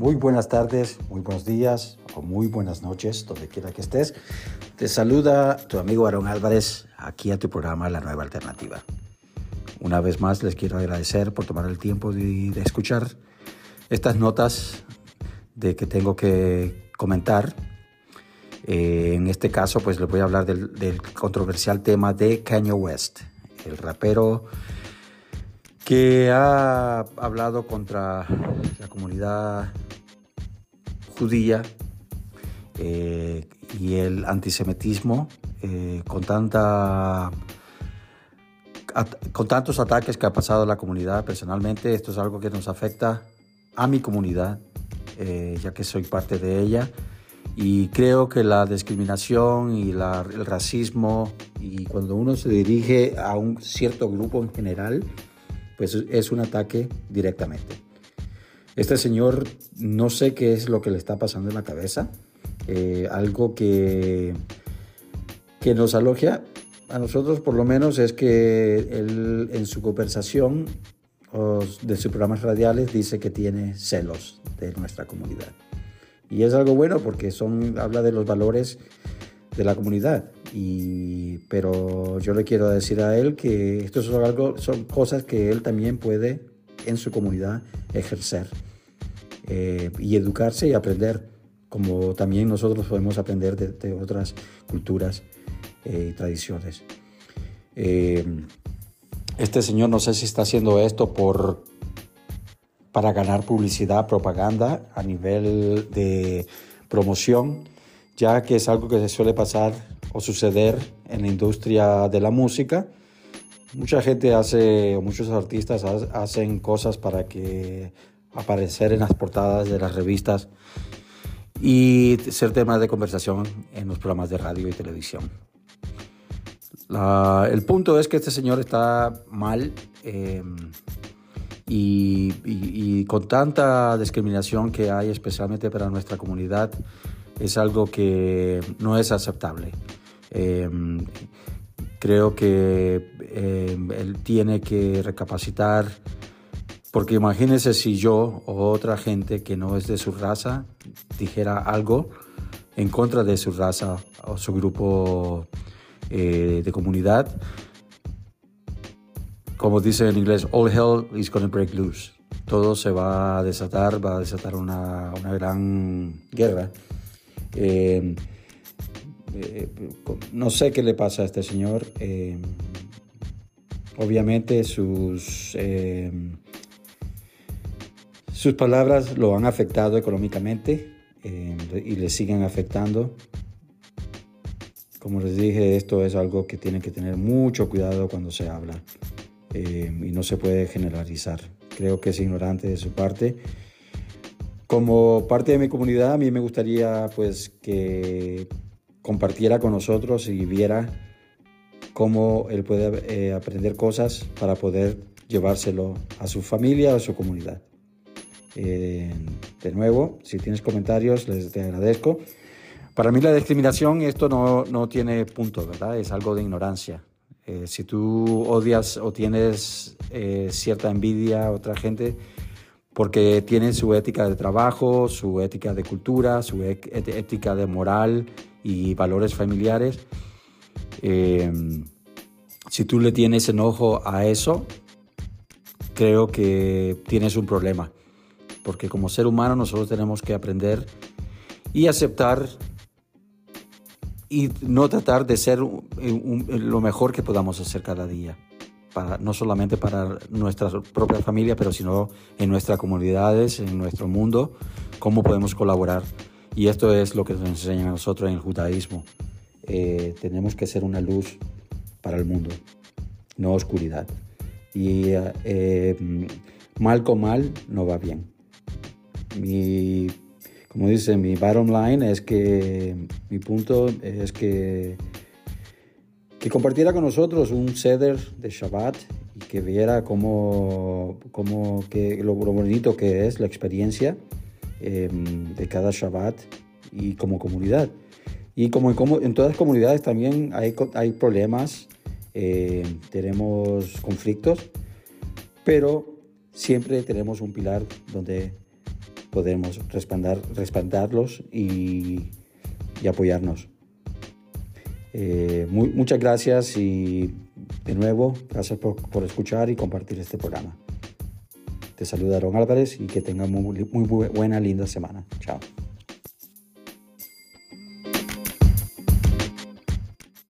Muy buenas tardes, muy buenos días o muy buenas noches, donde quiera que estés. Te saluda tu amigo Aaron Álvarez aquí a tu programa La Nueva Alternativa. Una vez más les quiero agradecer por tomar el tiempo de, de escuchar estas notas de que tengo que comentar. Eh, en este caso, pues les voy a hablar del, del controversial tema de Kanye West, el rapero que ha hablado contra la comunidad judía eh, y el antisemitismo eh, con, tanta, con tantos ataques que ha pasado la comunidad personalmente. Esto es algo que nos afecta a mi comunidad, eh, ya que soy parte de ella. Y creo que la discriminación y la, el racismo, y cuando uno se dirige a un cierto grupo en general, pues es un ataque directamente. Este señor no sé qué es lo que le está pasando en la cabeza, eh, algo que, que nos alogia a nosotros por lo menos es que él en su conversación de sus programas radiales dice que tiene celos de nuestra comunidad. Y es algo bueno porque son, habla de los valores de la comunidad. Y, pero yo le quiero decir a él que esto son, algo, son cosas que él también puede en su comunidad ejercer eh, y educarse y aprender, como también nosotros podemos aprender de, otras culturas eh, y tradiciones. Eh, este señor no sé si está haciendo esto por, para ganar publicidad, propaganda a nivel de promoción, ya que es algo que se suele pasar o suceder en la industria de la música. Mucha gente hace, o muchos artistas hacen cosas para que aparecer en las portadas de las revistas y ser tema de conversación en los programas de radio y televisión. el punto es que este señor está mal eh, y, y, con tanta discriminación que hay especialmente para nuestra comunidad es algo que no es aceptable. Em, creo que em, él tiene que recapacitar, porque imagínese si yo o otra gente que no es de su raza dijera algo en contra de su raza o su grupo eh, de comunidad. Como dice en inglés, all hell is going break loose. Todo se va a desatar, va a desatar una, una gran guerra. Eh, eh, no sé qué le pasa a este señor. Eh, obviamente sus, eh, sus palabras lo han afectado económicamente y le siguen afectando. Como les dije, esto es algo que tiene que tener mucho cuidado cuando se habla y no se puede generalizar. Creo que es ignorante de su parte. Como parte de mi comunidad, a mí me gustaría pues que compartiera con nosotros y viera cómo él puede eh, aprender cosas para poder llevárselo a su familia o a su comunidad. Eh, de nuevo, si tienes comentarios, les agradezco. Para mí la discriminación, esto no, no tiene punto, ¿verdad? Es algo de ignorancia. Eh, si tú odias o tienes cierta envidia a otra gente, porque tienen su ética de trabajo, su ética de cultura, su ética de moral, y valores familiares. Eh, si tú le tienes enojo a eso, creo que tienes un problema, porque como ser humano nosotros tenemos que aprender y aceptar y no tratar de ser lo mejor que podamos hacer cada día, para, no solamente para nuestra propia familia, pero sino en nuestras comunidades, en nuestro mundo, cómo podemos colaborar. Y esto es lo que nos enseñan a nosotros en el judaísmo. Eh, tenemos que ser una luz para el mundo, no oscuridad. Y eh, mal con mal no va bien. Mi, como dice, mi bottom line es que mi punto es que, que compartiera con nosotros un ceder de Shabbat y que viera cómo, cómo que, lo bonito que es la experiencia Em, de cada Shabbat y como comunidad. Y como en, en todas las comunidades también hay, hay problemas, eh, tenemos conflictos, pero siempre tenemos un pilar donde podemos respaldar, respaldarlos y, apoyarnos. Eh, muchas gracias y de nuevo, gracias por, por, escuchar y compartir este programa. Te saluda Aaron Álvarez y que tengan muy, muy buena, linda semana. Chao.